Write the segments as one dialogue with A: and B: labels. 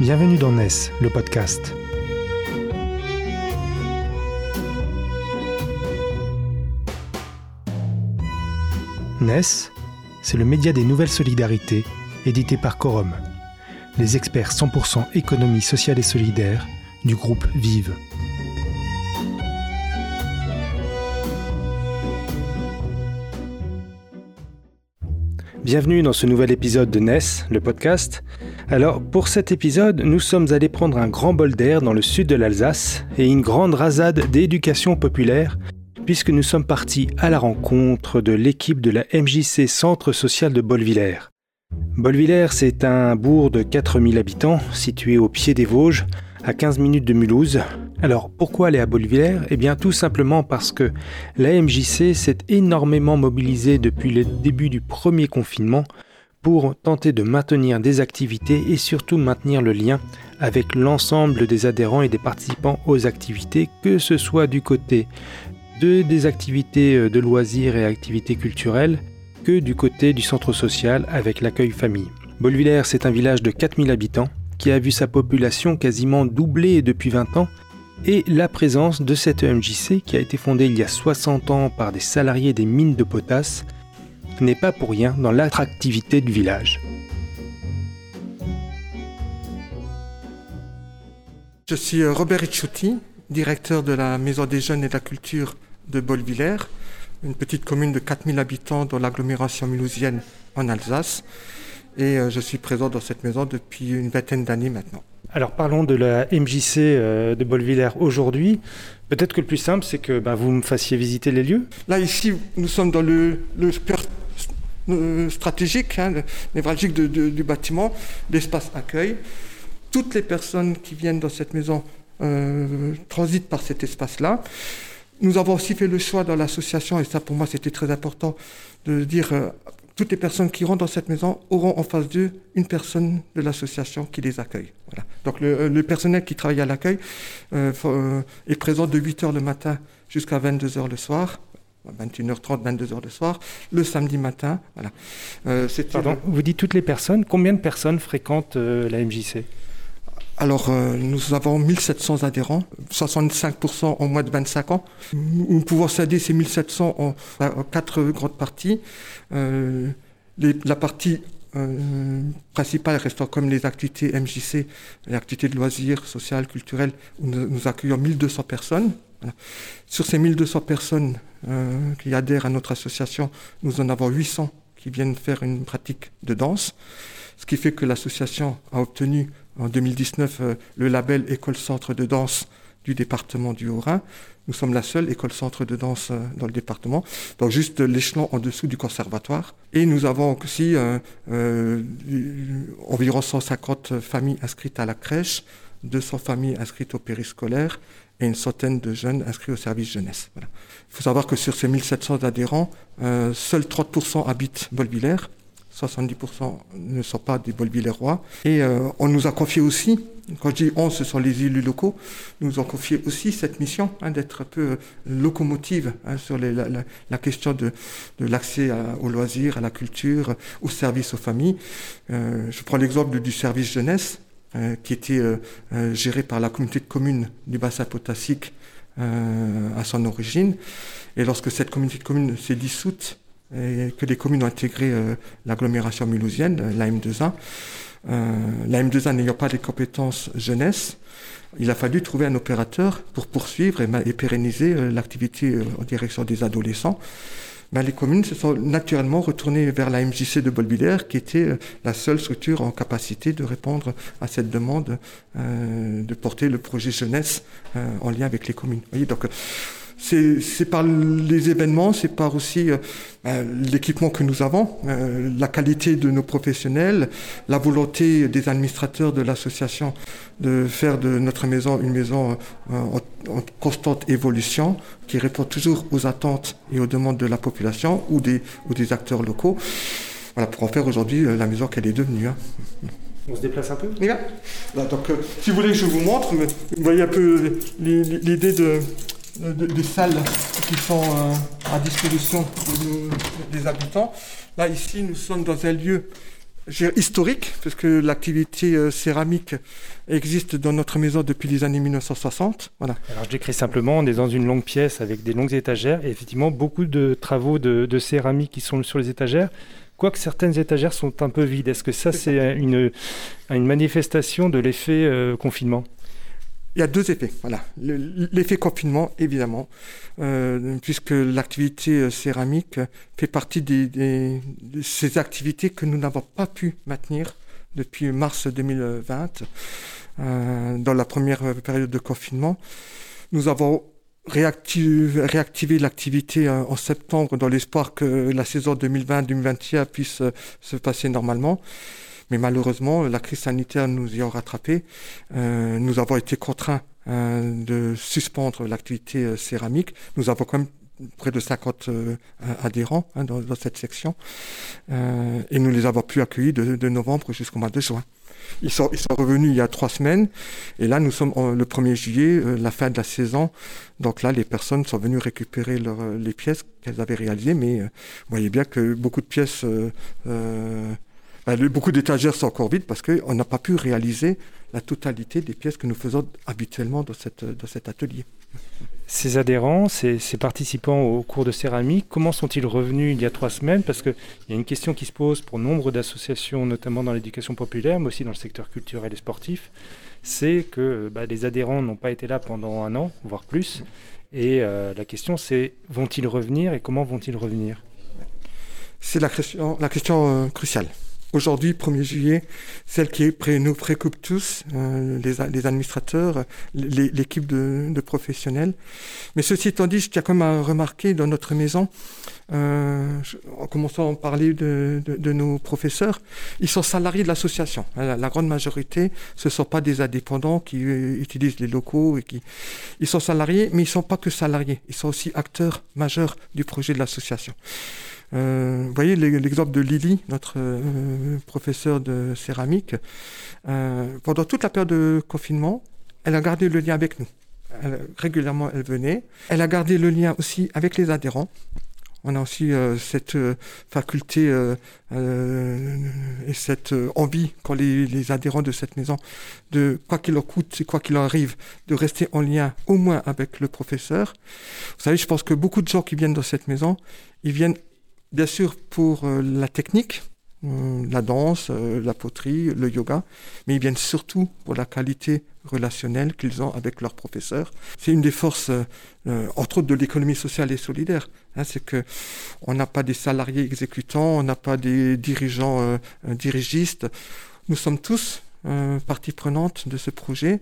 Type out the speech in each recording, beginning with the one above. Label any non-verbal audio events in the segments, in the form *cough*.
A: Bienvenue dans NES, le podcast. NES, c'est le média des nouvelles solidarités, édité par Quorum, les experts 100% économie sociale et solidaire du groupe Vive. Bienvenue dans ce nouvel épisode de NES, le podcast. Alors, pour cet épisode, nous sommes allés prendre un grand bol d'air dans le sud de l'Alsace et une grande rasade d'éducation populaire, puisque nous sommes partis à la rencontre de l'équipe de la MJC Centre Social de Bolvillers. Bolvillers, c'est un bourg de 4000 habitants, situé au pied des Vosges, à 15 minutes de Mulhouse. Alors pourquoi aller à Bolvillers? Eh bien tout simplement parce que la MJC s'est énormément mobilisée depuis le début du premier confinement pour tenter de maintenir des activités et surtout maintenir le lien avec l'ensemble des adhérents et des participants aux activités, que ce soit du côté de, des activités euh, de loisirs et activités culturelles, que du côté du centre social avec l'accueil famille. Bolvillers, c'est un village de 4000 habitants qui a vu sa population quasiment doubler depuis 20 ans et la présence de cette EMJC qui a été fondée il y a 60 ans par des salariés des mines de potasse n'est pas pour rien dans l'attractivité du village.
B: Je suis euh, Robert Ricciotti, directeur de la Maison des Jeunes et de la Culture de Bolvillers, une petite commune de 4000 habitants dans l'agglomération mulhousienne en Alsace. Et euh, je suis présent dans cette maison depuis une vingtaine d'années maintenant.
A: Alors parlons de la MJC euh, de Bolvillers aujourd'hui. Peut-être que le plus simple, c'est que bah, vous me fassiez visiter les lieux.
B: Là, ici, nous sommes dans le, le stratégique, hein, névralgique du bâtiment, l'espace accueil. Toutes les personnes qui viennent dans cette maison euh, transitent par cet espace-là. Nous avons aussi fait le choix dans l'association, et ça pour moi c'était très important, de dire euh, toutes les personnes qui rentrent dans cette maison auront en face d'eux une personne de l'association qui les accueille. Donc le, le personnel qui travaille à l'accueil euh, euh, est présent de 8h le matin jusqu'à 22h le soir. 21h30, 22h le soir, le samedi matin. Voilà. Euh,
A: Pardon, vous dites toutes les personnes. Combien de personnes fréquentent euh, la MJC
B: Alors, euh, nous avons 1700 adhérents, 65% en moins de 25 ans. Nous pouvons céder ces 1700 en, en quatre grandes parties. Les- la partie euh, principale restant comme les activités MJC, les activités de loisirs, sociales, culturelles, où nous, accueillons 1200 personnes. Sur ces 1200 personnes euh, qui adhèrent à notre association, nous en avons 800 qui viennent faire une pratique de danse, ce qui fait que l'association a obtenu en 2019 euh, le label École Centre de danse du département du Haut-Rhin. Nous sommes la seule école centre de danse euh, dans le département, donc juste l'échelon en dessous du conservatoire. Et nous avons aussi euh, euh, environ 150 familles inscrites à la crèche, 200 familles inscrites au périscolaire et une centaine de jeunes inscrits au service jeunesse. Voilà. Il faut savoir que sur ces 1700 adhérents, euh, seuls 30% habitent Bolvillers, 70% ne sont pas des Bolvillérois. Et euh, on nous a confié aussi, quand je dis on, ce sont les élus locaux, nous ont confié aussi cette mission hein, d'être un peu locomotive hein, sur la, question de, l'accès aux loisirs, à la culture, au service aux familles. Euh, je prends l'exemple du service jeunesse, euh, qui était géré par la communauté de communes du bassin potassique à son origine. Et lorsque cette communauté de communes s'est dissoute et que les communes ont intégré euh, l'agglomération mulhousienne, euh, la M2A, euh, la M2A n'ayant pas les compétences jeunesse, il a fallu trouver un opérateur pour poursuivre et, pérenniser l'activité en direction des adolescents. Ben, les communes se sont naturellement retournées vers la MJC de Bolvillers, qui était la seule structure en capacité de répondre à cette demande euh, de porter le projet jeunesse euh, en lien avec les communes. Vous voyez, donc, c'est par les événements, c'est par aussi euh, euh, l'équipement que nous avons, euh, la qualité de nos professionnels, la volonté des administrateurs de l'association de faire de notre maison une maison euh, en, en constante évolution, qui répond toujours aux attentes et aux demandes de la population ou des, ou des acteurs locaux. Voilà, pour en faire aujourd'hui la maison qu'elle est devenue. hein.
A: On se déplace un peu?
B: Les gars, là, donc, euh, si vous voulez, je vous montre. mais vous voyez un peu l'idée de, de- des salles qui sont euh, à disposition de- des habitants. Là, ici, nous sommes dans un lieu historique, puisque l'activité euh, céramique existe dans notre maison depuis les années 1960. Voilà.
A: Alors je décris simplement, on est dans une longue pièce avec des longues étagères et effectivement beaucoup de travaux de, céramique qui sont sur les étagères. Quoique certaines étagères sont un peu vides. Est-ce que ça, c'est une, une manifestation de l'effet euh, confinement?
B: Il y a deux effets. Voilà. L'effet confinement, évidemment, euh, puisque l'activité euh, céramique fait partie de ces activités que nous n'avons pas pu maintenir depuis mars 2020, euh, dans la première période de confinement. Nous avons réactivé, réactivé l'activité en septembre dans l'espoir que la saison 2020-2021 puisse se passer normalement. Mais malheureusement, la crise sanitaire nous y a rattrapé. Euh, nous avons été contraints euh, de suspendre l'activité euh, céramique. Nous avons quand même près de 50 adhérents hein, dans, cette section. et nous les avons pu accueillir de, novembre jusqu'au mois de juin. Ils sont, ils sont, revenus il y a trois semaines. Et là, nous sommes le 1er juillet, la fin de la saison. Donc là, les personnes sont venues récupérer les pièces qu'elles avaient réalisées. Mais vous voyez bien que beaucoup de pièces beaucoup d'étagères sont encore vides parce qu'on n'a pas pu réaliser la totalité des pièces que nous faisons habituellement dans, cette, dans cet atelier.
A: Ces adhérents, ces, participants au cours de céramique, comment sont-ils revenus il y a trois semaines? Parce qu'il y a une question qui se pose pour nombre d'associations, notamment dans l'éducation populaire, mais aussi dans le secteur culturel et sportif, c'est que bah, les adhérents n'ont pas été là pendant un an, voire plus. Et euh, la question, c'est vont-ils revenir et comment vont-ils revenir?
B: C'est la question, la question euh, cruciale aujourd'hui, 1er juillet, celle qui nous préoccupe tous, euh, les, administrateurs, l'équipe de, professionnels. Mais ceci étant dit, je tiens quand même à remarquer dans notre maison, euh, en commençant à parler de, nos professeurs, ils sont salariés de l'association. La, la, grande majorité, ce ne sont pas des indépendants qui euh, utilisent les locaux et qui, ils sont salariés, mais ils ne sont pas que salariés, ils sont aussi acteurs majeurs du projet de l'association. Euh, vous voyez l'exemple de Lily, notre euh, professeur de céramique. Euh, pendant toute la période de confinement, elle a gardé le lien avec nous. régulièrement, elle venait. Elle a gardé le lien aussi avec les adhérents. On a aussi cette faculté et cette envie, quand les, les, adhérents de cette maison, de quoi qu'il leur coûte et quoi qu'il leur arrive, de rester en lien au moins avec le professeur. Vous savez, je pense que beaucoup de gens qui viennent dans cette maison, ils viennent bien sûr pour euh, la technique, euh, la danse, euh, la poterie, le yoga, mais ils viennent surtout pour la qualité relationnelle qu'ils ont avec leurs professeurs. C'est une des forces, entre autres, de l'économie sociale et solidaire. Hein, c'est que on n'a pas des salariés exécutants, on n'a pas des dirigeants dirigistes. Nous sommes tous euh, partie prenante de ce projet,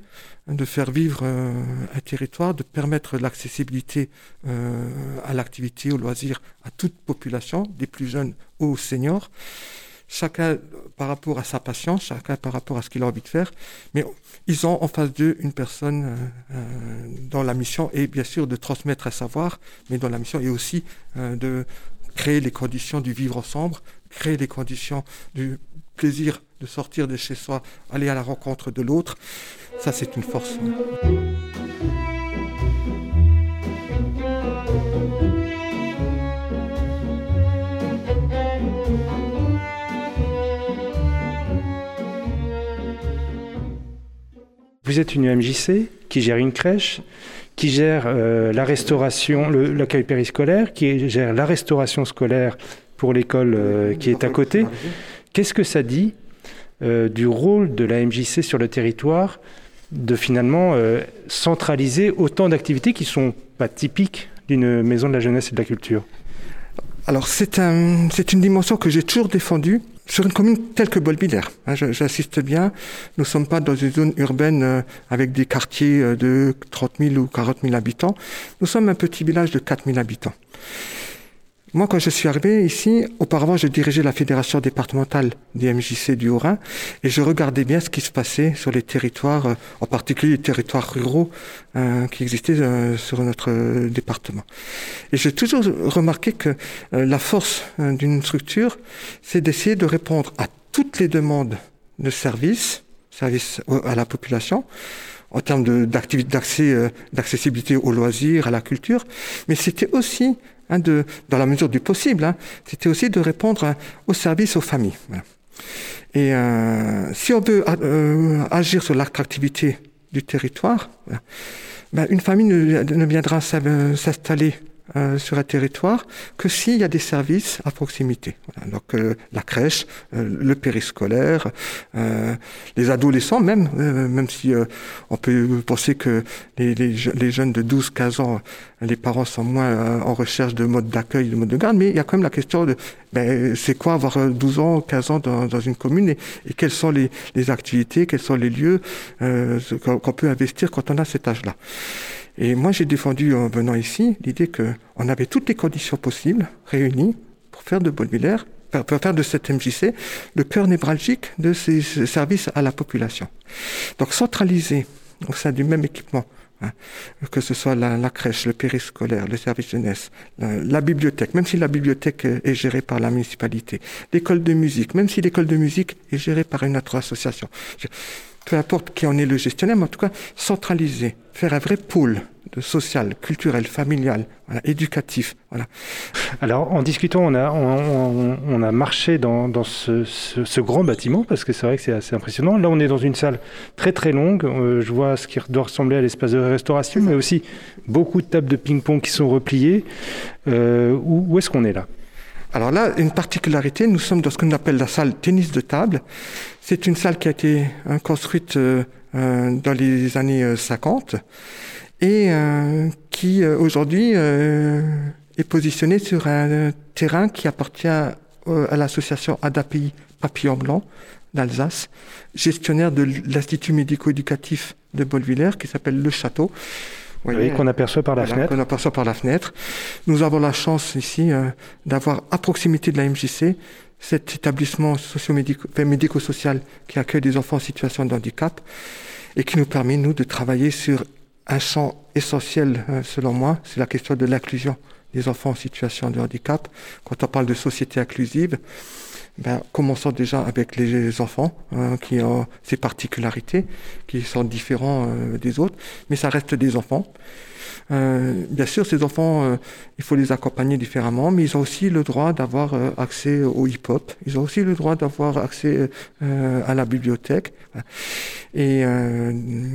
B: de faire vivre euh, un territoire, de permettre l'accessibilité euh, à l'activité, au loisir à toute population, des plus jeunes aux seniors. Chacun par rapport à sa passion, chacun par rapport à ce qu'il a envie de faire, mais ils ont en face d'eux une personne dont la mission est bien sûr de transmettre un savoir, mais dont la mission est aussi de créer les conditions du vivre ensemble, créer les conditions du plaisir de sortir de chez soi, aller à la rencontre de l'autre, ça c'est une force.
A: Vous êtes une MJC qui gère une crèche, qui gère euh, la restauration, l'accueil périscolaire, qui gère la restauration scolaire pour l'école euh, qui est à côté. Qu'est-ce que ça dit euh, du rôle de la MJC sur le territoire de finalement euh, centraliser autant d'activités qui sont pas typiques d'une maison de la jeunesse et de la culture?
B: Alors c'est un, une dimension que j'ai toujours défendue sur une commune telle que Bolbiller. Hein, J'insiste bien, nous ne sommes pas dans une zone urbaine euh, avec des quartiers de 30 000 ou 40 000 habitants. Nous sommes un petit village de 4 000 habitants. Moi, quand je suis arrivé ici, auparavant, je dirigeais la fédération départementale des MJC du Haut-Rhin et je regardais bien ce qui se passait sur les territoires, euh, en particulier les territoires ruraux euh, qui existaient euh, sur notre département. Et j'ai toujours remarqué que la force d'une structure, c'est d'essayer de répondre à toutes les demandes de services, services à la population, en termes d'accessibilité aux loisirs, à la culture, mais c'était aussi Hein, de, dans la mesure du possible, hein, c'était aussi de répondre au service aux familles. Et si on veut agir sur l'attractivité du territoire, ben, une famille ne viendra s'installer euh, sur un territoire que s'il y a des services à proximité. Donc euh, la crèche, euh, le périscolaire, les adolescents même, même si on peut penser que les, jeunes de 12-15 ans, les parents sont moins en recherche de mode d'accueil, de mode de garde, mais il y a quand même la question de ben, c'est quoi avoir 12 ans, 15 ans dans, une commune et, quelles sont les, activités, quels sont les lieux qu'on peut investir quand on a cet âge-là. Et moi, j'ai défendu en venant ici l'idée qu'on avait toutes les conditions possibles réunies pour faire de Bolvillers, pour faire de cette MJC le cœur névralgique de ces services à la population. Donc centraliser au sein du même équipement, hein, que ce soit la, crèche, le périscolaire, le service jeunesse, la, bibliothèque, même si la bibliothèque est gérée par la municipalité, l'école de musique, même si l'école de musique est gérée par une autre association peu importe qui en est le gestionnaire, mais en tout cas centraliser, faire un vrai pôle de social, culturel, familial, éducatif. Voilà.
A: Alors, en discutant, on a, on, a marché dans, dans ce, grand bâtiment, parce que c'est vrai que c'est assez impressionnant. Là, on est dans une salle très très longue. Euh, je vois ce qui doit ressembler à l'espace de restauration, mais aussi beaucoup de tables de ping-pong qui sont repliées. Euh, où est-ce qu'on est là?
B: Alors là, une particularité, nous sommes dans ce qu'on appelle la salle tennis de table. C'est une salle qui a été hein, construite euh, euh, dans les années 50 euh, et qui aujourd'hui est positionnée sur un terrain qui appartient à l'association ADAPI Papillon Blanc d'Alsace, gestionnaire de l'Institut médico-éducatif de Bolvillers qui s'appelle Le Château.
A: Oui, qu'on aperçoit par la fenêtre.
B: Qu'on aperçoit par la fenêtre. Nous avons la chance ici euh, d'avoir à proximité de la MJC cet établissement médico-social qui accueille des enfants en situation de handicap et qui nous permet, nous, de travailler sur un champ essentiel, euh, selon moi, c'est la question de l'inclusion des enfants en situation de handicap. Quand on parle de société inclusive, ben, commençons déjà avec les enfants hein, qui ont ces particularités, qui sont différents euh, des autres, mais ça reste des enfants. Euh, bien sûr, ces enfants, euh, il faut les accompagner différemment, mais ils ont aussi le droit d'avoir euh, accès au hip-hop. Ils ont aussi le droit d'avoir accès à la bibliothèque. Et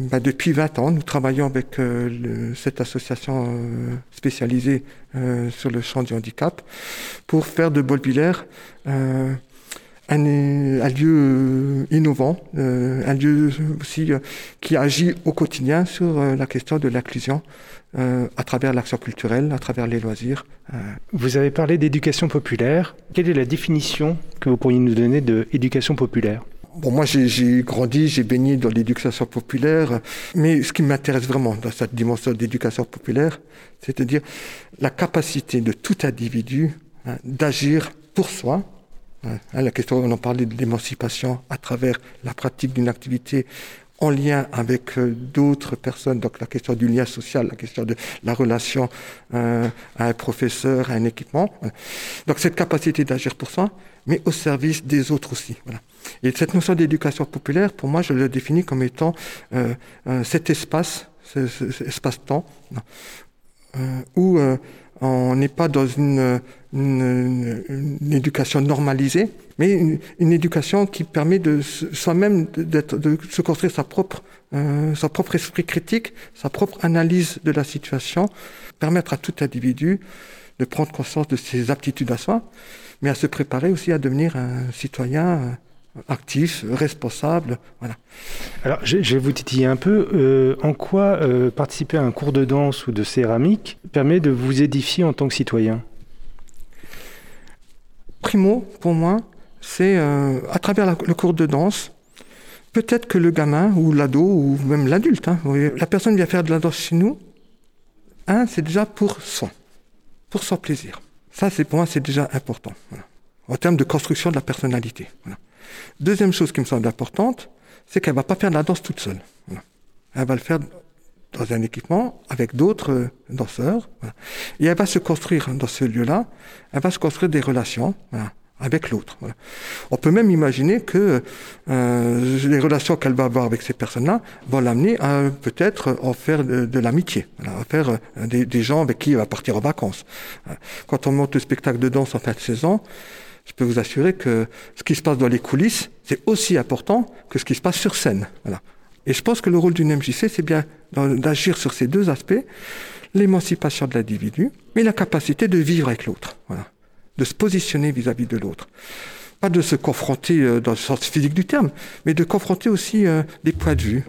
B: bah, depuis 20 ans, nous travaillons avec cette association spécialisée sur le champ du handicap pour faire de Bolbiller un, un, lieu euh, innovant, euh, un lieu aussi euh, qui agit au quotidien sur la question de l'inclusion à travers l'action culturelle, à travers les loisirs.
A: Vous avez parlé d'éducation populaire. Quelle est la définition que vous pourriez nous donner de éducation populaire?
B: Bon, moi, j'ai grandi, j'ai baigné dans l'éducation populaire, mais ce qui m'intéresse vraiment dans cette dimension d'éducation populaire, c'est-à-dire la capacité de tout individu hein, d'agir pour soi, Hein, la question, on en parlait de l'émancipation à travers la pratique d'une activité en lien avec euh, d'autres personnes, donc la question du lien social, la question de la relation euh, à un professeur, à un équipement. Donc cette capacité d'agir pour ça, mais au service des autres aussi. Et cette notion d'éducation populaire, pour moi, je le définis comme étant euh, cet espace, cet espace-temps, où on n'est pas dans une, une, une, éducation normalisée, mais une, éducation qui permet de soi-même de se construire sa propre, euh, propre esprit critique, sa propre analyse de la situation, permettre à tout individu de prendre conscience de ses aptitudes à soi, mais à se préparer aussi à devenir un citoyen euh, actif, responsable. Voilà.
A: Alors, je, vais vous titiller un peu. Euh, en quoi euh, participer à un cours de danse ou de céramique permet de vous édifier en tant que citoyen?
B: Primo, pour moi, c'est euh, à travers la, le cours de danse, peut-être que le gamin ou l'ado ou même l'adulte, hein, la personne vient faire de la danse chez nous, hein, c'est déjà pour soi, pour son plaisir. Ça, c'est pour moi, c'est déjà important. Voilà. En termes de construction de la personnalité. Voilà. Deuxième chose qui me semble importante, c'est qu'elle va pas faire de la danse toute seule. Elle va le faire dans un équipement avec d'autres euh, danseurs. Et elle va se construire dans ce lieu-là, elle va se construire des relations avec l'autre. On peut même imaginer que euh, les relations qu'elle va avoir avec ces personnes-là vont l'amener à peut-être en faire de, l'amitié, à faire euh, des, des, gens avec qui elle va partir en vacances. Quand on monte le spectacle de danse en fin de saison, je peux vous assurer que ce qui se passe dans les coulisses, c'est aussi important que ce qui se passe sur scène. Et je pense que le rôle d'une MJC, c'est bien d'agir sur ces deux aspects, l'émancipation de l'individu, mais la capacité de vivre avec l'autre, de se positionner vis-à-vis de l'autre. Pas de se confronter euh, dans le sens physique du terme, mais de confronter aussi euh, des points de vue.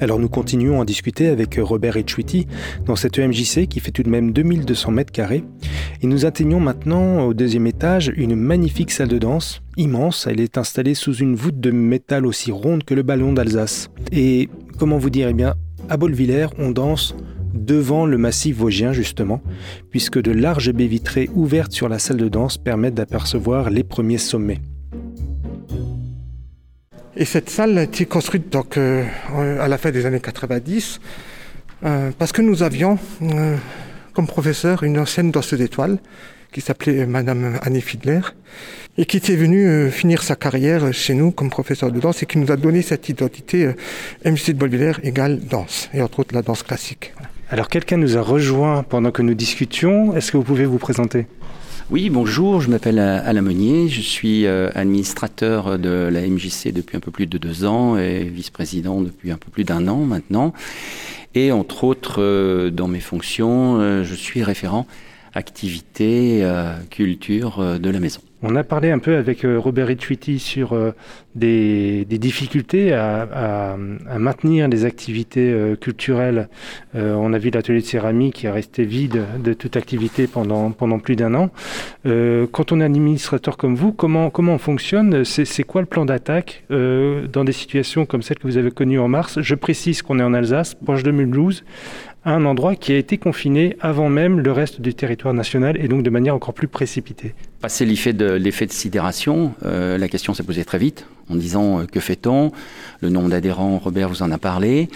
A: Alors nous continuons à discuter avec Robert Richuiti dans cette EMJC qui fait tout de même 2200 mètres carrés. Et nous atteignons maintenant au deuxième étage une magnifique salle de danse, immense. Elle est installée sous une voûte de métal aussi ronde que le ballon d'Alsace. Et comment vous dire Eh bien, à Bolvillers, on danse devant le massif vosgien justement, puisque de larges baies vitrées ouvertes sur la salle de danse permettent d'apercevoir les premiers sommets.
B: Et cette salle a été construite donc, euh, à la fin des années 90 euh, parce que nous avions euh, comme professeur une ancienne danseuse d'étoiles qui s'appelait Madame Annie Fiedler et qui était venue finir sa carrière chez nous comme professeur de danse et qui nous a donné cette identité MC de Bolviller égale danse et entre autres la danse classique.
A: Alors quelqu'un nous a rejoint pendant que nous discutions. Est-ce que vous pouvez vous présenter?
C: Oui, bonjour, je m'appelle Alain Meunier, je suis euh, administrateur de la MJC depuis un peu plus de deux ans et vice-président depuis un peu plus d'un an maintenant. Et entre autres, euh, dans mes fonctions, euh, je suis référent activité, culture de la maison.
A: On a parlé un peu avec euh, Robert Ritchwitty sur euh, des, difficultés à, maintenir des activités euh, culturelles. on a vu l'atelier de céramique qui est resté vide de toute activité pendant, plus d'un an. quand on est administrateur comme vous, comment, on fonctionne? C'est quoi le plan d'attaque dans des situations comme celle que vous avez connue en mars? Je précise qu'on est en Alsace, proche de Mulhouse, un endroit qui a été confiné avant même le reste du territoire national et donc de manière encore plus précipitée.
C: Passé l'effet de, l'effet de sidération, euh, la question s'est posée très vite en disant euh, que fait-on? Le nombre d'adhérents, Robert vous en a parlé.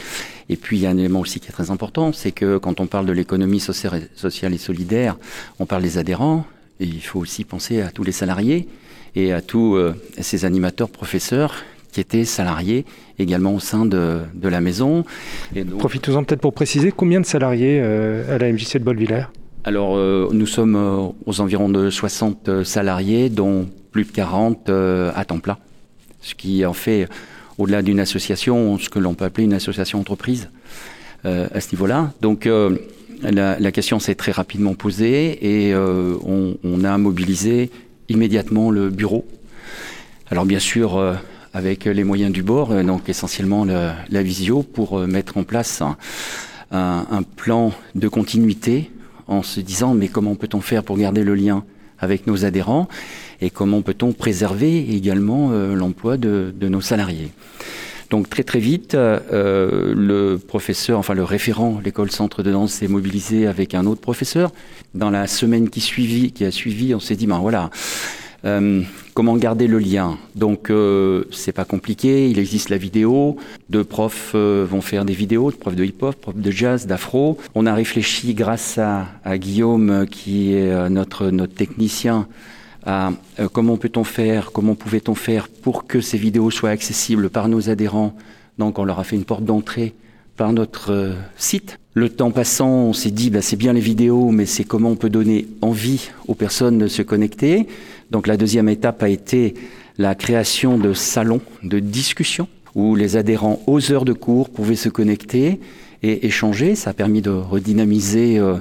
C: Et puis il y a un élément aussi qui est très important, c'est que quand on parle de l'économie sociale et solidaire, on parle des adhérents, et il faut aussi penser à tous les salariés et à tous euh, ces animateurs, professeurs qui étaient salariés également au sein de, de la maison.
A: Profitons-en peut-être pour préciser combien de salariés euh, à la MJC de Bolvillers?
C: Alors, euh, nous sommes aux environs de 60 salariés, dont plus de 40 à temps plein. Ce qui en fait, au-delà d'une association, ce que l'on peut appeler une association entreprise à ce niveau-là. Donc, la, la, question s'est très rapidement posée et on, on, a mobilisé immédiatement le bureau. Alors, bien sûr, avec les moyens du bord, euh, donc essentiellement la visio, pour euh, mettre en place un, plan de continuité en se disant mais comment peut-on faire pour garder le lien avec nos adhérents et comment peut-on préserver également euh, l'emploi de, nos salariés. Donc très très vite, le professeur, enfin le référent, l'école centre de danse s'est mobilisé avec un autre professeur. Dans la semaine qui, suivit, qui a suivi, on s'est dit ben voilà, euh, comment garder le lien Donc euh, c'est pas compliqué, il existe la vidéo, deux profs euh, vont faire des vidéos, profs de hip-hop, de jazz, d'afro. On a réfléchi grâce à, Guillaume qui est notre notre technicien à comment peut-on faire, comment pouvait-on faire pour que ces vidéos soient accessibles par nos adhérents. Donc on leur a fait une porte d'entrée par notre site. Le temps passant, on s'est dit, bah, c'est bien les vidéos, mais c'est comment on peut donner envie aux personnes de se connecter. Donc la deuxième étape a été la création de salons de discussion où les adhérents aux heures de cours pouvaient se connecter et échanger. Ça a permis de redynamiser euh,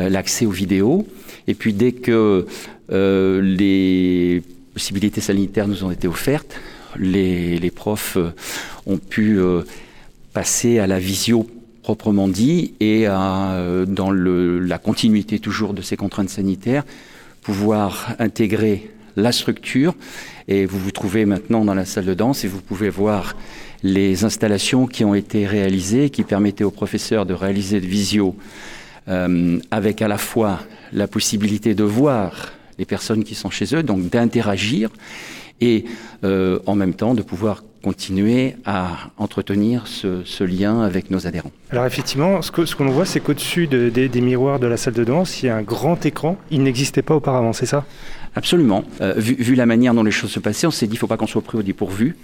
C: euh, l'accès aux vidéos. Et puis dès que euh, les possibilités sanitaires nous ont été offertes, les, profs ont pu à la visio proprement dit et dans la continuité toujours de ces contraintes sanitaires, pouvoir intégrer la structure. Et vous vous trouvez maintenant dans la salle de danse et vous pouvez voir les installations qui ont été réalisées, qui permettaient aux professeurs de réaliser de visio euh, avec à la fois la possibilité de voir les personnes qui sont chez eux, donc d'interagir, et euh, en même temps de pouvoir continuer à entretenir ce, lien avec nos adhérents.
A: Alors effectivement, ce qu'on ce voit, c'est qu'au-dessus des miroirs de la salle de danse, il y a un grand écran. Il n'existait pas auparavant, c'est ça?
C: Absolument. Euh, vu, la manière dont les choses se passaient, on s'est dit, il ne faut pas qu'on soit pris au dépourvu.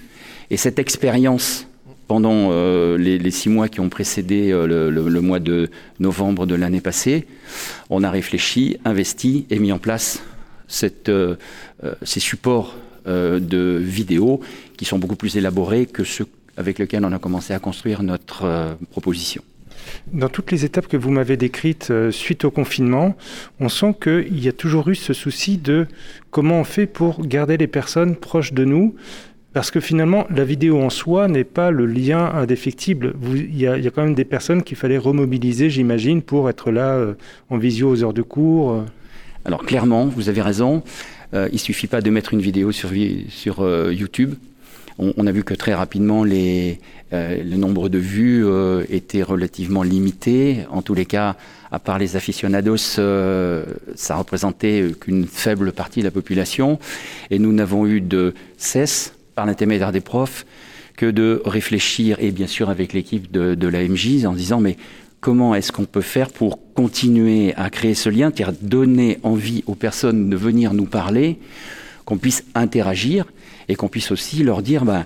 C: Et cette expérience pendant les, six mois qui ont précédé le, mois de novembre de l'année passée, on a réfléchi, investi et mis en place cette, ces supports de vidéos qui sont beaucoup plus élaborés que ceux avec lesquels on a commencé à construire notre proposition.
A: Dans toutes les étapes que vous m'avez décrites euh, suite au confinement, on sent qu'il y a toujours eu ce souci de comment on fait pour garder les personnes proches de nous. Parce que finalement, la vidéo en soi n'est pas le lien indéfectible. Il y, a quand même des personnes qu'il fallait remobiliser, j'imagine, pour être là euh, en visio aux heures de cours. Euh.
C: Alors clairement, vous avez raison. Il ne suffit pas de mettre une vidéo sur, sur YouTube on, a vu que très rapidement, les, euh, le nombre de vues euh, était relativement limité. En tous les cas, à part les aficionados, euh, ça représentait qu'une faible partie de la population. Et nous n'avons eu de cesse, par l'intermédiaire des profs, que de réfléchir, et bien sûr avec l'équipe de, de la MJ, en disant mais comment est-ce qu'on peut faire pour continuer à créer ce lien, c'est-à-dire donner envie aux personnes de venir nous parler, qu'on puisse interagir et qu'on puisse aussi leur dire, ben,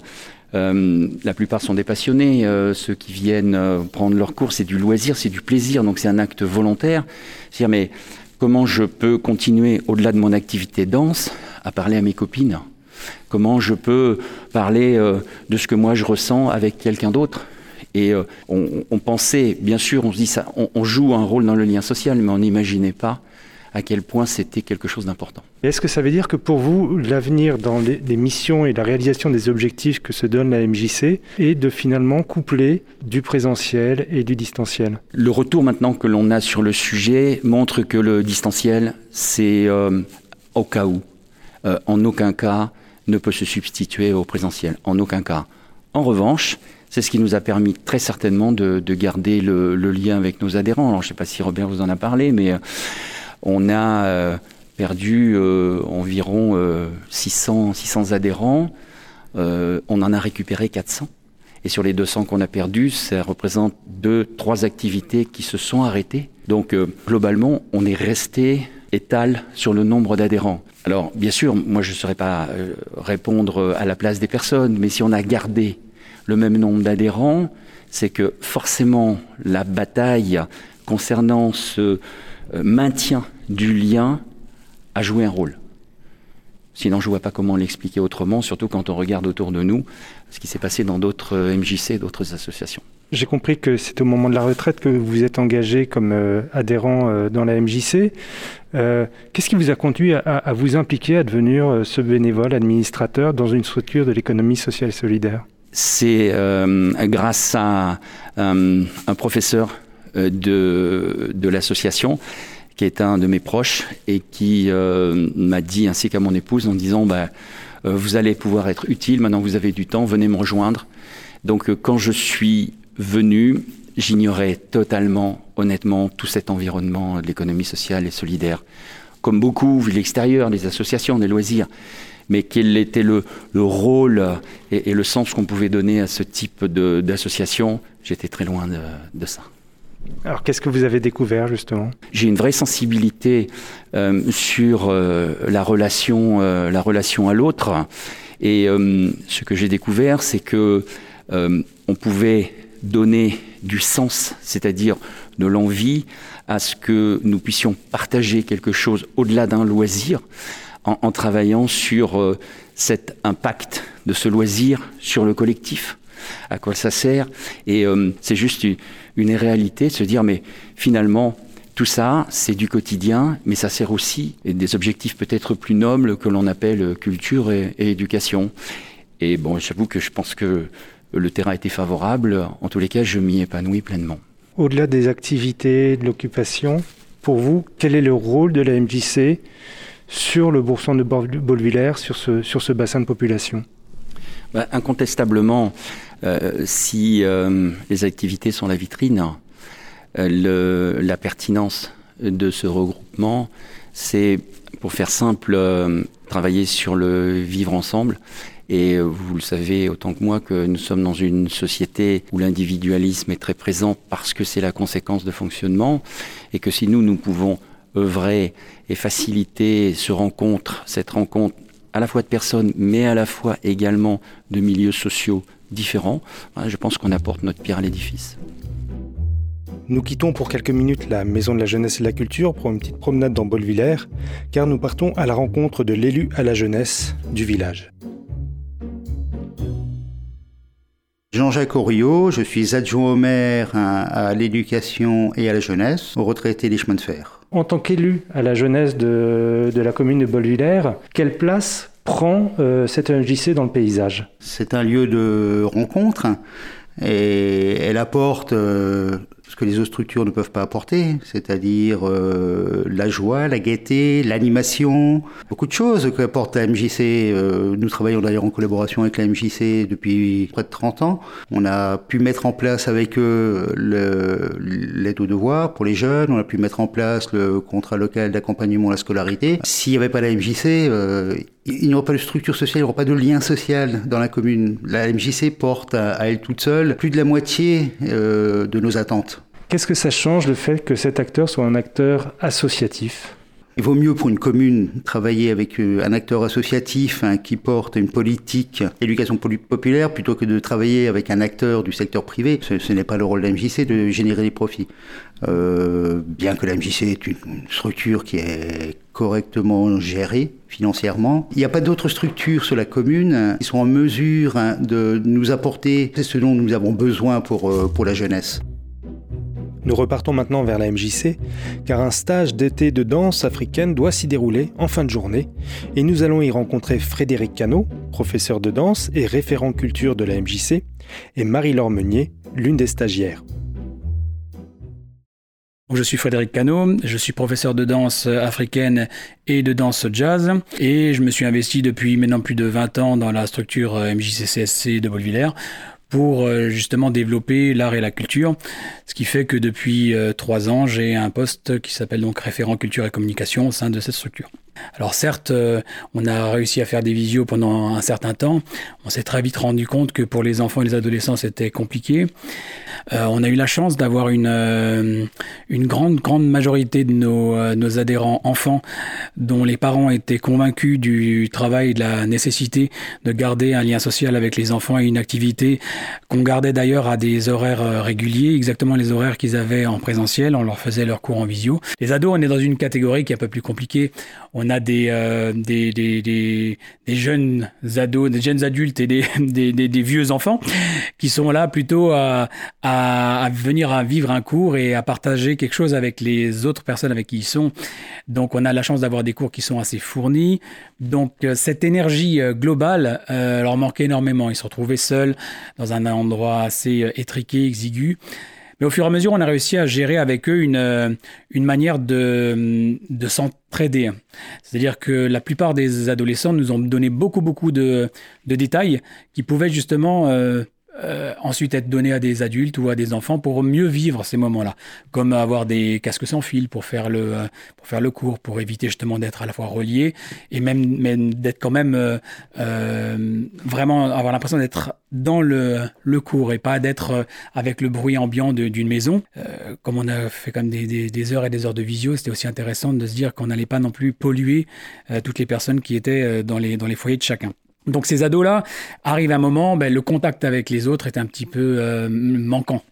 C: euh, la plupart sont des passionnés, euh, ceux qui viennent euh, prendre leur cours, c'est du loisir, c'est du plaisir, donc c'est un acte volontaire. C'est-à-dire, mais comment je peux continuer, au-delà de mon activité danse, à parler à mes copines? Comment je peux parler de ce que moi je ressens avec quelqu'un d'autre? Et on, pensait, bien sûr, on se dit ça, on, on joue un rôle dans le lien social, mais on n'imaginait pas à quel point c'était quelque chose d'important.
A: Est-ce que ça veut dire que pour vous, l'avenir dans les, missions et la réalisation des objectifs que se donne la MJC est de finalement coupler du présentiel et du distanciel?
C: Le retour maintenant que l'on a sur le sujet montre que le distanciel, c'est euh, au cas où, euh, en aucun cas, ne peut se substituer au présentiel, en aucun cas. En revanche, c'est ce qui nous a permis très certainement de, garder le, lien avec nos adhérents. Alors, je ne sais pas si Robert vous en a parlé, mais... Euh, on a euh, perdu euh, environ 600, euh, 600 adhérents. on en a récupéré 400. Et sur les 200 qu'on a perdus, ça représente deux, trois activités qui se sont arrêtées. Donc globalement, on est resté étal sur le nombre d'adhérents. Alors bien sûr, moi je ne saurais pas répondre à la place des personnes, mais si on a gardé le même nombre d'adhérents, c'est que forcément la bataille concernant ce, euh, maintien du lien a joué un rôle. Sinon, je ne vois pas comment l'expliquer autrement, surtout quand on regarde autour de nous ce qui s'est passé dans d'autres euh, MJC, d'autres associations.
A: J'ai compris que c'est au moment de la retraite que vous êtes engagé comme euh, adhérent dans la MJC. Qu'est-ce qui vous a conduit à, vous impliquer, à devenir ce bénévole administrateur dans une structure de l'économie sociale et solidaire?
C: C'est grâce à un professeur euh, de, de l'association, qui est un de mes proches et qui euh, m'a dit, ainsi qu'à mon épouse, en disant bah, euh, Vous allez pouvoir être utile, maintenant vous avez du temps, venez me rejoindre. Donc, quand je suis venu, j'ignorais totalement, honnêtement, tout cet environnement de l'économie sociale et solidaire. Comme beaucoup, vu l'extérieur, des associations, des loisirs mais quel était le, le rôle et, le sens qu'on pouvait donner à ce type d'association, j'étais très loin de, de ça.
A: Alors qu'est-ce que vous avez découvert justement?
C: J'ai une vraie sensibilité euh, sur euh, la relation, euh, la relation à l'autre, et ce que j'ai découvert, c'est que on pouvait donner du sens, c'est-à-dire de l'envie, à ce que nous puissions partager quelque chose au-delà d'un loisir, en, travaillant sur cet impact de ce loisir sur le collectif à quoi ça sert. Et euh, c'est juste une, réalité se dire, mais finalement, tout ça, c'est du quotidien, mais ça sert aussi des objectifs peut-être plus nobles que l'on appelle culture et, éducation. Et bon, j'avoue que je pense que le terrain était favorable. En tous les cas, je m'y épanouis pleinement.
A: Au-delà des activités, de l'occupation, pour vous, quel est le rôle de la MJC sur le bourson de Bolvillers, sur ce, sur ce bassin de population
C: bah, Incontestablement, euh, si euh, les activités sont la vitrine, euh, la pertinence de ce regroupement, c'est, pour faire simple, travailler sur le vivre ensemble. Et vous le savez autant que moi que nous sommes dans une société où l'individualisme est très présent parce que c'est la conséquence de fonctionnement et que si nous, nous pouvons œuvrer et faciliter ce rencontre, cette rencontre à la fois de personnes, mais à la fois également de milieux sociaux différents, je pense qu'on apporte notre pierre à l'édifice.
A: Nous quittons pour quelques minutes la Maison de la Jeunesse et de la Culture pour une petite promenade dans Bolvillers, car nous partons à la rencontre de l'élu à la jeunesse du village.
D: Jean-Jacques Oriot, je suis adjoint au maire à l'éducation et à la jeunesse, au retraité des chemins de fer.
A: En tant qu'élu à la jeunesse de, la commune de Bolvillers, quelle place prend euh, cette MJC dans le paysage?
D: C'est un lieu de rencontre et elle apporte euh, ce que les autres structures ne peuvent pas apporter, c'est-à-dire euh, la joie, la gaieté, l'animation, beaucoup de choses qu'apporte la MJC. Euh, nous travaillons d'ailleurs en collaboration avec la MJC depuis près de 30 ans. On a pu mettre en place avec eux l'aide aux devoirs pour les jeunes, on a pu mettre en place le contrat local d'accompagnement à la scolarité. S'il n'y avait pas la MJC, euh, il n'y aurait pas de structure sociale, il n'y aurait pas de lien social dans la commune. La MJC porte à, elle toute seule plus de la moitié de nos attentes.
A: Qu'est-ce que ça change le fait que cet acteur soit un acteur associatif?
D: Il vaut mieux pour une commune travailler avec euh, un acteur associatif hein, qui porte une politique d'éducation populaire plutôt que de travailler avec un acteur du secteur privé. Ce, n'est pas le rôle de la MJC de générer des profits. Euh, bien que la MJC est une structure qui est correctement gérée financièrement. Il n'y a pas d'autres structures sur la commune qui sont en mesure hein, de nous apporter ce dont nous avons besoin pour, euh, pour la jeunesse.
A: Nous repartons maintenant vers la MJC, car un stage d'été de danse africaine doit s'y dérouler en fin de journée, et nous allons y rencontrer Frédéric Cano, professeur de danse et référent culture de la MJC, et Marie-Laure Meunier, l'une des stagiaires.
E: Je suis Frédéric Cano, je suis professeur de danse africaine et de danse jazz et je me suis investi depuis maintenant plus de 20 ans dans la structure MJCCSC de Beauvillers pour euh, justement développer l'art et la culture. Ce qui fait que depuis euh, trois ans, j'ai un poste qui s'appelle donc référent culture et communication au sein de cette structure. Alors certes, euh, on a réussi à faire des visios pendant un certain temps. On s'est très vite rendu compte que pour les enfants et les adolescents, c'était compliqué. Euh, on a eu la chance d'avoir une, euh, une grande, grande majorité de nos, nos adhérents enfants dont les parents étaient convaincus du travail et de la nécessité de garder un lien social avec les enfants et une activité qu'on gardait d'ailleurs à des horaires réguliers, exactement les horaires qu'ils avaient en présentiel. On leur faisait leurs cours en visio. Les ados, on est dans une catégorie qui est un peu plus compliquée. A euh, des, des, des, des, jeunes ados, des jeunes adultes et des, *laughs* des, vieux enfants qui sont là plutôt à, à, venir à vivre un cours et à partager quelque chose avec les autres personnes avec qui ils sont. Donc on a la chance d'avoir des cours qui sont assez fournis. Donc euh, cette énergie euh, globale leur manquait énormément. Ils se retrouvaient seuls dans un endroit assez étriqué, exigu. Mais au fur et à mesure, on a réussi à gérer avec eux une, euh, une manière de, de s'entraider. C'est-à-dire que la plupart des adolescents nous ont donné beaucoup, beaucoup de, de détails qui pouvaient justement euh, euh, ensuite être donné à des adultes ou à des enfants pour mieux vivre ces moments-là, comme avoir des casques sans fil pour faire le euh, pour faire le cours, pour éviter justement d'être à la fois relié et même, même d'être quand même euh, vraiment avoir l'impression d'être dans le, le cours et pas d'être avec le bruit ambiant d'une maison. comme on a fait comme des, des, des, heures et des heures de visio, c'était aussi intéressant de se dire qu'on n'allait pas non plus polluer toutes les personnes qui étaient dans les dans les foyers de chacun. Donc ces ados-là arrivent à un moment, ben, le contact avec les autres est un petit peu euh, manquant.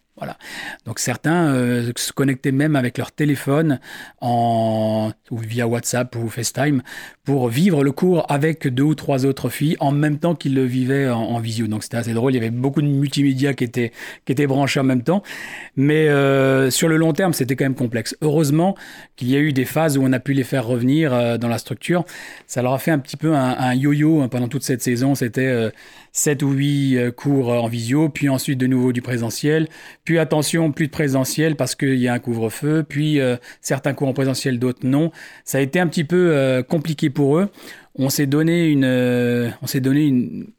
E: Donc certains euh, se connectaient même avec leur téléphone ou via WhatsApp ou FaceTime pour vivre le cours avec deux ou trois autres filles en même temps qu'ils le vivaient en, visio. Donc c'était assez drôle. Il y avait beaucoup de multimédia qui étaient qui étaient branchés en même temps. Mais euh, sur le long terme, c'était quand même complexe. Heureusement qu'il y a eu des phases où on a pu les faire revenir euh, dans la structure. Ça leur a fait un petit peu un, yo-yo hein, pendant toute cette saison. C'était 7 ou 8 euh, cours en visio, puis ensuite de nouveau du présentiel, puis attention, plus de présentiel parce qu'il y a un couvre-feu, puis euh, certains cours en présentiel, d'autres non. Ça a été un petit peu euh, compliqué pour eux. On s'est donné une, on s'est donné une,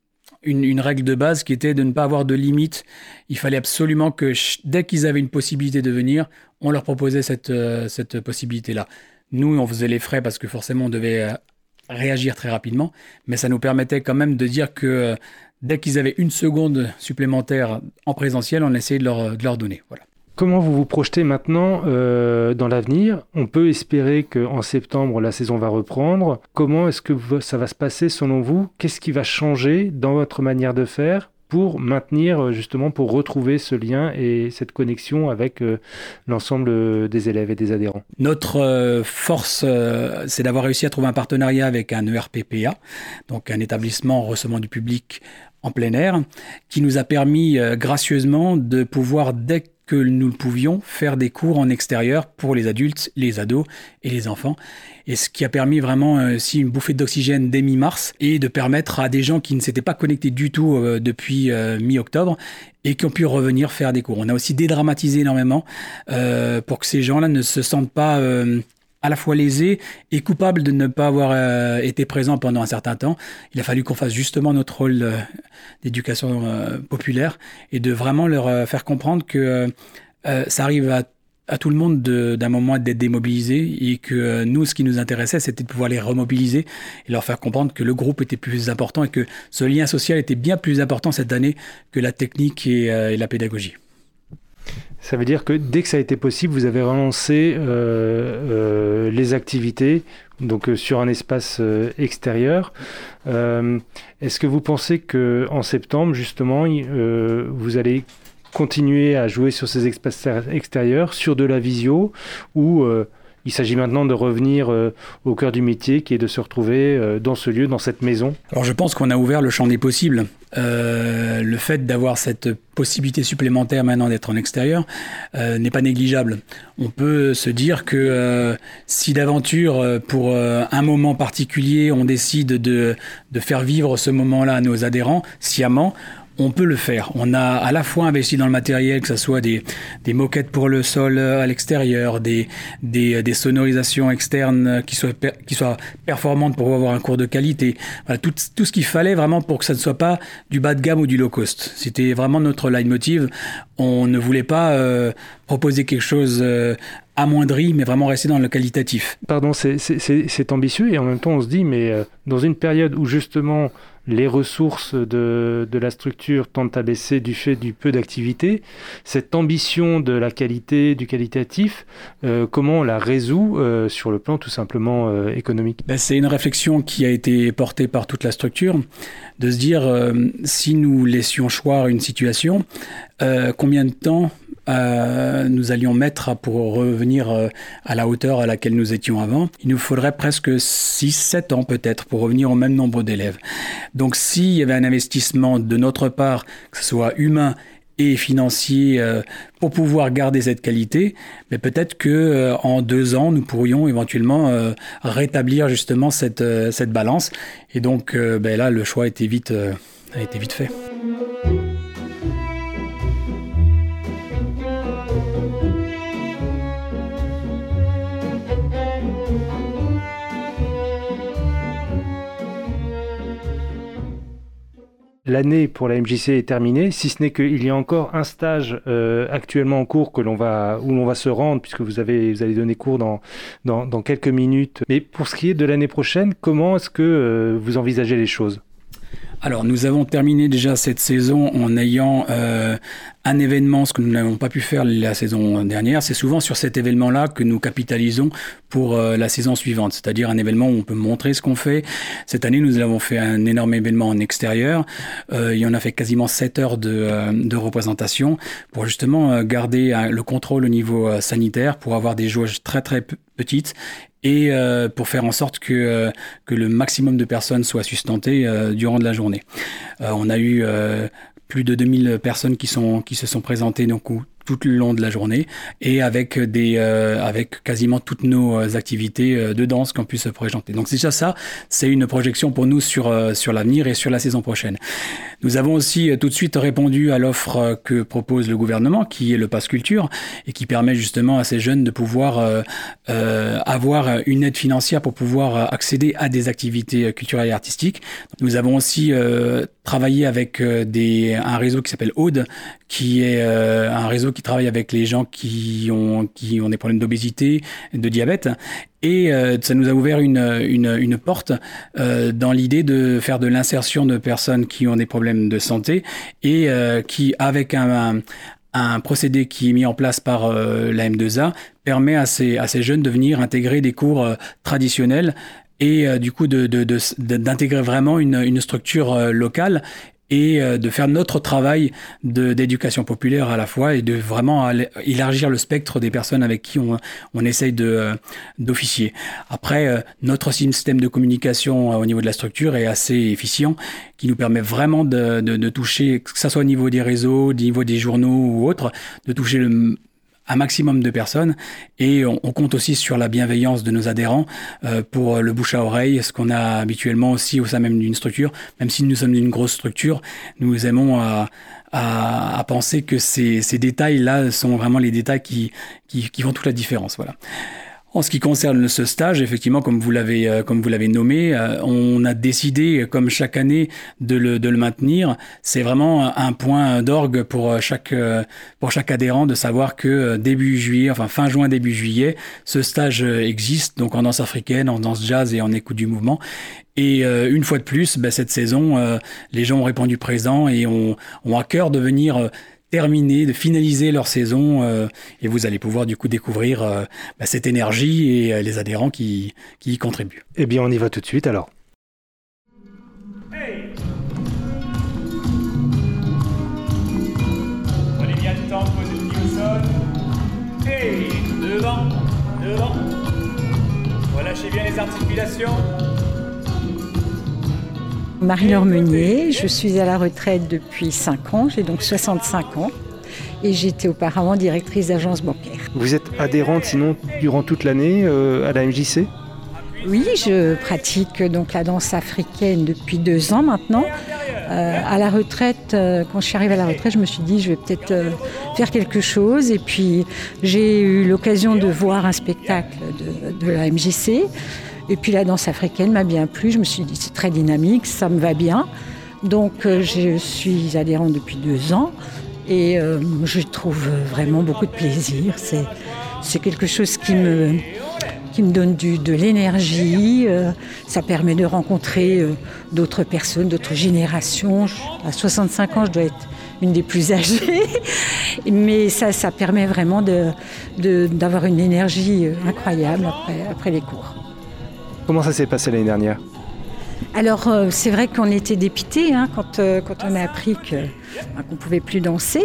E: une, règle de base qui était de ne pas avoir de limite. Il fallait absolument que dès qu'ils avaient une possibilité de venir, on leur proposait cette, cette possibilité-là. Nous, on faisait les frais parce que forcément, on devait réagir très rapidement, mais ça nous permettait quand même de dire que euh, dès qu'ils avaient une seconde supplémentaire en présentiel, on essayait de leur, de leur donner. Voilà.
A: Comment vous vous projetez maintenant euh, dans l'avenir? On peut espérer qu'en septembre, la saison va reprendre. Comment est-ce que ça va se passer selon vous? Qu'est-ce qui va changer dans votre manière de faire pour maintenir justement, pour retrouver ce lien et cette connexion avec l'ensemble des élèves et des adhérents?
E: Notre force, c'est d'avoir réussi à trouver un partenariat avec un ERPPA, donc un établissement recevant du public en plein air, qui nous a permis gracieusement de pouvoir, dès que nous pouvions faire des cours en extérieur pour les adultes, les ados et les enfants. Et ce qui a permis vraiment euh, aussi une bouffée d'oxygène dès mi-mars et de permettre à des gens qui ne s'étaient pas connectés du tout euh, depuis euh, mi-octobre et qui ont pu revenir faire des cours. On a aussi dédramatisé énormément pour que ces gens-là ne se sentent pas à la fois lésé et coupable de ne pas avoir euh, été présent pendant un certain temps. Il a fallu qu'on fasse justement notre rôle euh, d'éducation euh, populaire et de vraiment leur faire comprendre que ça arrive à, tout le monde d'un moment d'être démobilisé et que nous, ce qui nous intéressait, c'était de pouvoir les remobiliser et leur faire comprendre que le groupe était plus important et que ce lien social était bien plus important cette année que la technique et la pédagogie.
A: Ça veut dire que dès que ça a été possible, vous avez relancé euh, euh, les activités donc euh, sur un espace extérieur. Est-ce que vous pensez que en septembre justement vous allez continuer à jouer sur ces espaces extérieurs, sur de la visio ou il s'agit maintenant de revenir euh, au cœur du métier, qui est de se retrouver euh, dans ce lieu, dans cette maison.
E: Alors je pense qu'on a ouvert le champ des possibles. Euh, le fait d'avoir cette possibilité supplémentaire maintenant d'être en extérieur n'est pas négligeable. On peut se dire que si d'aventure, pour un moment particulier, on décide de, de faire vivre ce moment-là à nos adhérents sciemment, on peut le faire. On a à la fois investi dans le matériel, que ce soit des, moquettes pour le sol euh, à l'extérieur, des, des, sonorisations externes qui soient, qui soient performantes pour avoir un cours de qualité. tout, tout ce qu'il fallait vraiment pour que ça ne soit pas du bas de gamme ou du low cost. C'était vraiment notre leitmotiv. On ne voulait pas euh, proposer quelque chose euh, amoindri, mais vraiment rester dans le qualitatif.
A: Pardon, c'est ambitieux et en même temps on se dit, mais dans une période où justement les ressources de, la structure tendent à baisser du fait du peu d'activité. Cette ambition de la qualité, du qualitatif, euh, comment on la résout euh, sur le plan tout simplement euh, économique?
E: Ben, C'est une réflexion qui a été portée par toute la structure, de se dire si nous laissions choir une situation, combien de temps euh, nous allions mettre pour revenir euh, à la hauteur à laquelle nous étions avant, il nous faudrait presque 6-7 ans peut-être pour revenir au même nombre d'élèves. Donc s'il y avait un investissement de notre part, que ce soit humain et financier euh, pour pouvoir garder cette qualité, mais peut-être que en deux ans nous pourrions éventuellement rétablir justement cette, cette balance. Et donc ben là le choix a été vite, a été vite fait.
A: L'année pour la MJC est terminée, si ce n'est qu'il y a encore un stage euh, actuellement en cours que l'on va, où l'on va se rendre, puisque vous, avez, vous allez donner cours dans, quelques minutes. Mais pour ce qui est de l'année prochaine, comment est-ce que euh, vous envisagez les choses?
E: Alors, nous avons terminé déjà cette saison en ayant euh, un événement, ce que nous n'avons pas pu faire la saison dernière. C'est souvent sur cet événement-là que nous capitalisons pour euh, la saison suivante, c'est-à-dire un événement où on peut montrer ce qu'on fait. Cette année, nous avons fait un énorme événement en extérieur. Euh, il y en a fait quasiment 7 heures de, euh, de représentation pour justement garder le contrôle au niveau sanitaire, pour avoir des jauges très très petites et euh, pour faire en sorte que, euh, que le maximum de personnes soient sustentées euh, durant de la journée. on a eu plus de 2000 personnes qui, sont, qui se sont présentées donc, tout le long de la journée et avec des euh, avec quasiment toutes nos euh, activités euh, de danse qu'on puisse se présenter. Donc déjà ça, c'est une projection pour nous sur sur l'avenir et sur la saison prochaine. Nous avons aussi tout de suite répondu à l'offre que propose le gouvernement qui est le pass culture et qui permet justement à ces jeunes de pouvoir avoir une aide financière pour pouvoir accéder à des activités culturelles et artistiques. Nous avons aussi travaillé avec des un réseau qui s'appelle Aude qui est un réseau qui travaille avec les gens qui ont, qui ont des problèmes d'obésité, de diabète. Et euh, ça nous a ouvert une, une, porte euh, dans l'idée de faire de l'insertion de personnes qui ont des problèmes de santé et euh, qui, avec un, un, procédé qui est mis en place par la M2A, permet à ces, à ces jeunes de venir intégrer des cours traditionnels et du coup d'intégrer vraiment une, une structure locale et euh, de faire notre travail d'éducation populaire à la fois et de vraiment élargir le spectre des personnes avec qui on, on essaye euh, d'officier. Après, euh, notre système de communication au niveau de la structure est assez efficient, qui nous permet vraiment de, de, de toucher, que ce soit au niveau des réseaux, au niveau des journaux ou autres, de toucher le un maximum de personnes et on, compte aussi sur la bienveillance de nos adhérents euh, pour le bouche à oreille, ce qu'on a habituellement aussi au sein même d'une structure. Même si nous sommes d'une grosse structure, nous aimons à, à, penser que ces, ces détails-là sont vraiment les détails qui, qui, qui font toute la différence. Voilà. En ce qui concerne ce stage, effectivement, comme vous l'avez euh, comme vous l'avez nommé, euh, on a décidé, comme chaque année, de le, de le maintenir. C'est vraiment un point d'orgue pour chaque pour chaque adhérent de savoir que début juillet, enfin fin juin début juillet, ce stage existe donc en danse africaine, en danse jazz et en écoute du mouvement. Et euh, une fois de plus, bah, cette saison, les gens ont répondu présent et ont, ont à cœur de venir terminer, de finaliser leur saison euh, et vous allez pouvoir du coup découvrir euh, bah, cette énergie et euh, les adhérents qui, qui y contribuent.
A: Eh bien on y va tout de suite alors.
F: Hey Prenez bien le temps de poser le pied au sol. Hey Devant Devant Relâchez bien les articulations.
G: Marie-Laure Meunier, je suis à la retraite depuis 5 ans, j'ai donc 65 ans et j'étais auparavant directrice d'agence bancaire.
A: Vous êtes adhérente sinon durant toute l'année euh, à la MJC
G: Oui, je pratique donc la danse africaine depuis deux ans maintenant. Euh, à la retraite, euh, quand je suis arrivée à la retraite, je me suis dit je vais peut-être faire quelque chose et puis j'ai eu l'occasion de voir un spectacle de, de la MJC. Et puis la danse africaine m'a bien plu. Je me suis dit c'est très dynamique, ça me va bien. Donc euh, je suis adhérente depuis deux ans et euh, je trouve vraiment beaucoup de plaisir. C'est quelque chose qui me, qui me donne de l'énergie. Euh, ça permet de rencontrer d'autres personnes, d'autres générations. À 65 ans, je dois être une des plus âgées, *laughs* mais ça, ça permet vraiment d'avoir une énergie incroyable après les cours.
A: Comment ça s'est passé l'année dernière
G: alors euh, c'est vrai qu'on était dépité hein, quand, euh, quand on a appris ben, qu'on ne pouvait plus danser.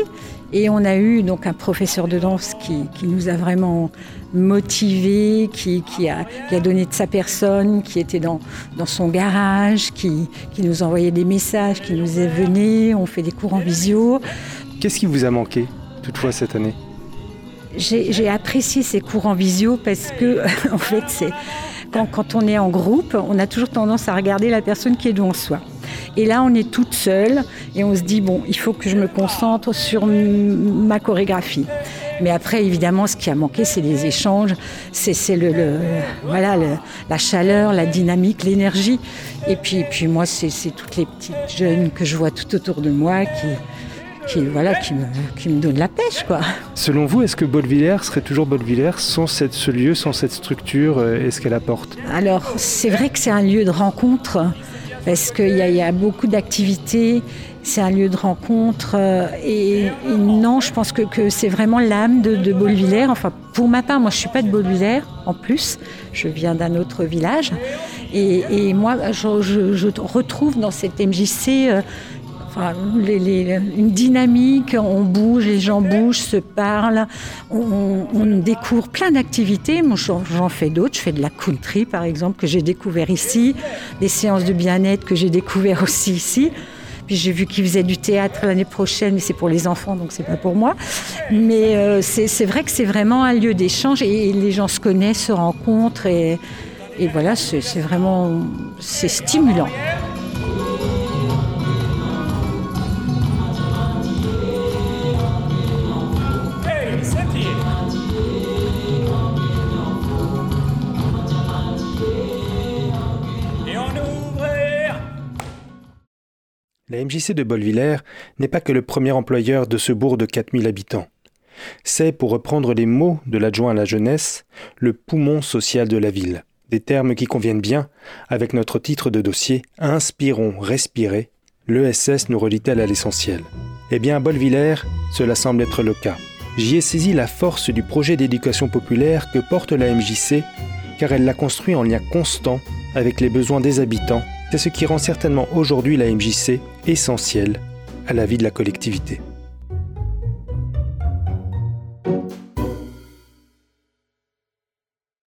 G: Et on a eu donc un professeur de danse qui, qui nous a vraiment motivés, qui, qui, a, qui, a, donné de sa personne, qui était dans, dans son garage, qui, qui nous envoyait des messages, qui nous est venu, on fait des cours en visio.
A: Qu'est-ce qui vous a manqué toutefois cette année?
G: J'ai apprécié ces cours en visio parce que *laughs* en fait c'est quand, on est en groupe, on a toujours tendance à regarder la personne qui est devant soi. Et là, on est toute seule et on se dit, bon, il faut que je me concentre sur ma chorégraphie. Mais après, évidemment, ce qui a manqué, c'est les échanges, c'est le, voilà, la chaleur, la dynamique, l'énergie. Et puis, puis moi, c'est toutes les petites jeunes que je vois tout autour de moi qui, qui, voilà, qui, me, qui me donne la pêche. Quoi.
A: Selon vous, est-ce que Bolvillers serait toujours Bolvillers sans cette, ce lieu, sans cette structure euh, et ce qu'elle apporte?
G: Alors, c'est vrai que c'est un lieu de rencontre parce qu'il y, y, a beaucoup d'activités. C'est un lieu de rencontre euh, et, non, je pense que, que c'est vraiment l'âme de, de Bolvillers. Enfin, pour ma part, moi, je suis pas de Bolvillers en plus. Je viens d'un autre village et, et moi, je, je, je, retrouve dans cette MJC euh, une dynamique, on bouge, les gens bougent, se parlent, on, découvre plein d'activités. Moi, j'en fais d'autres. Je fais de la country, par exemple, que j'ai découvert ici, des séances de bien-être que j'ai découvert aussi ici. Puis j'ai vu qu'ils faisaient du théâtre l'année prochaine, mais c'est pour les enfants, donc c'est pas pour moi. Mais euh, c'est vrai que c'est vraiment un lieu d'échange et, et les gens se connaissent, se rencontrent et, et voilà, c'est vraiment c'est stimulant.
A: La MJC de Bolvillers n'est pas que le premier employeur de ce bourg de 4000 habitants. C'est, pour reprendre les mots de l'adjoint à la jeunesse, le poumon social de la ville. Des termes qui conviennent bien avec notre titre de dossier Inspirons, respirer. L'ESS nous relie-t-elle à l'essentiel Eh bien, à Bolvillers, cela semble être le cas. J'y ai saisi la force du projet d'éducation populaire que porte la MJC, car elle l'a construit en lien constant avec les besoins des habitants c'est ce qui rend certainement aujourd'hui la MJC essentielle à la vie de la collectivité.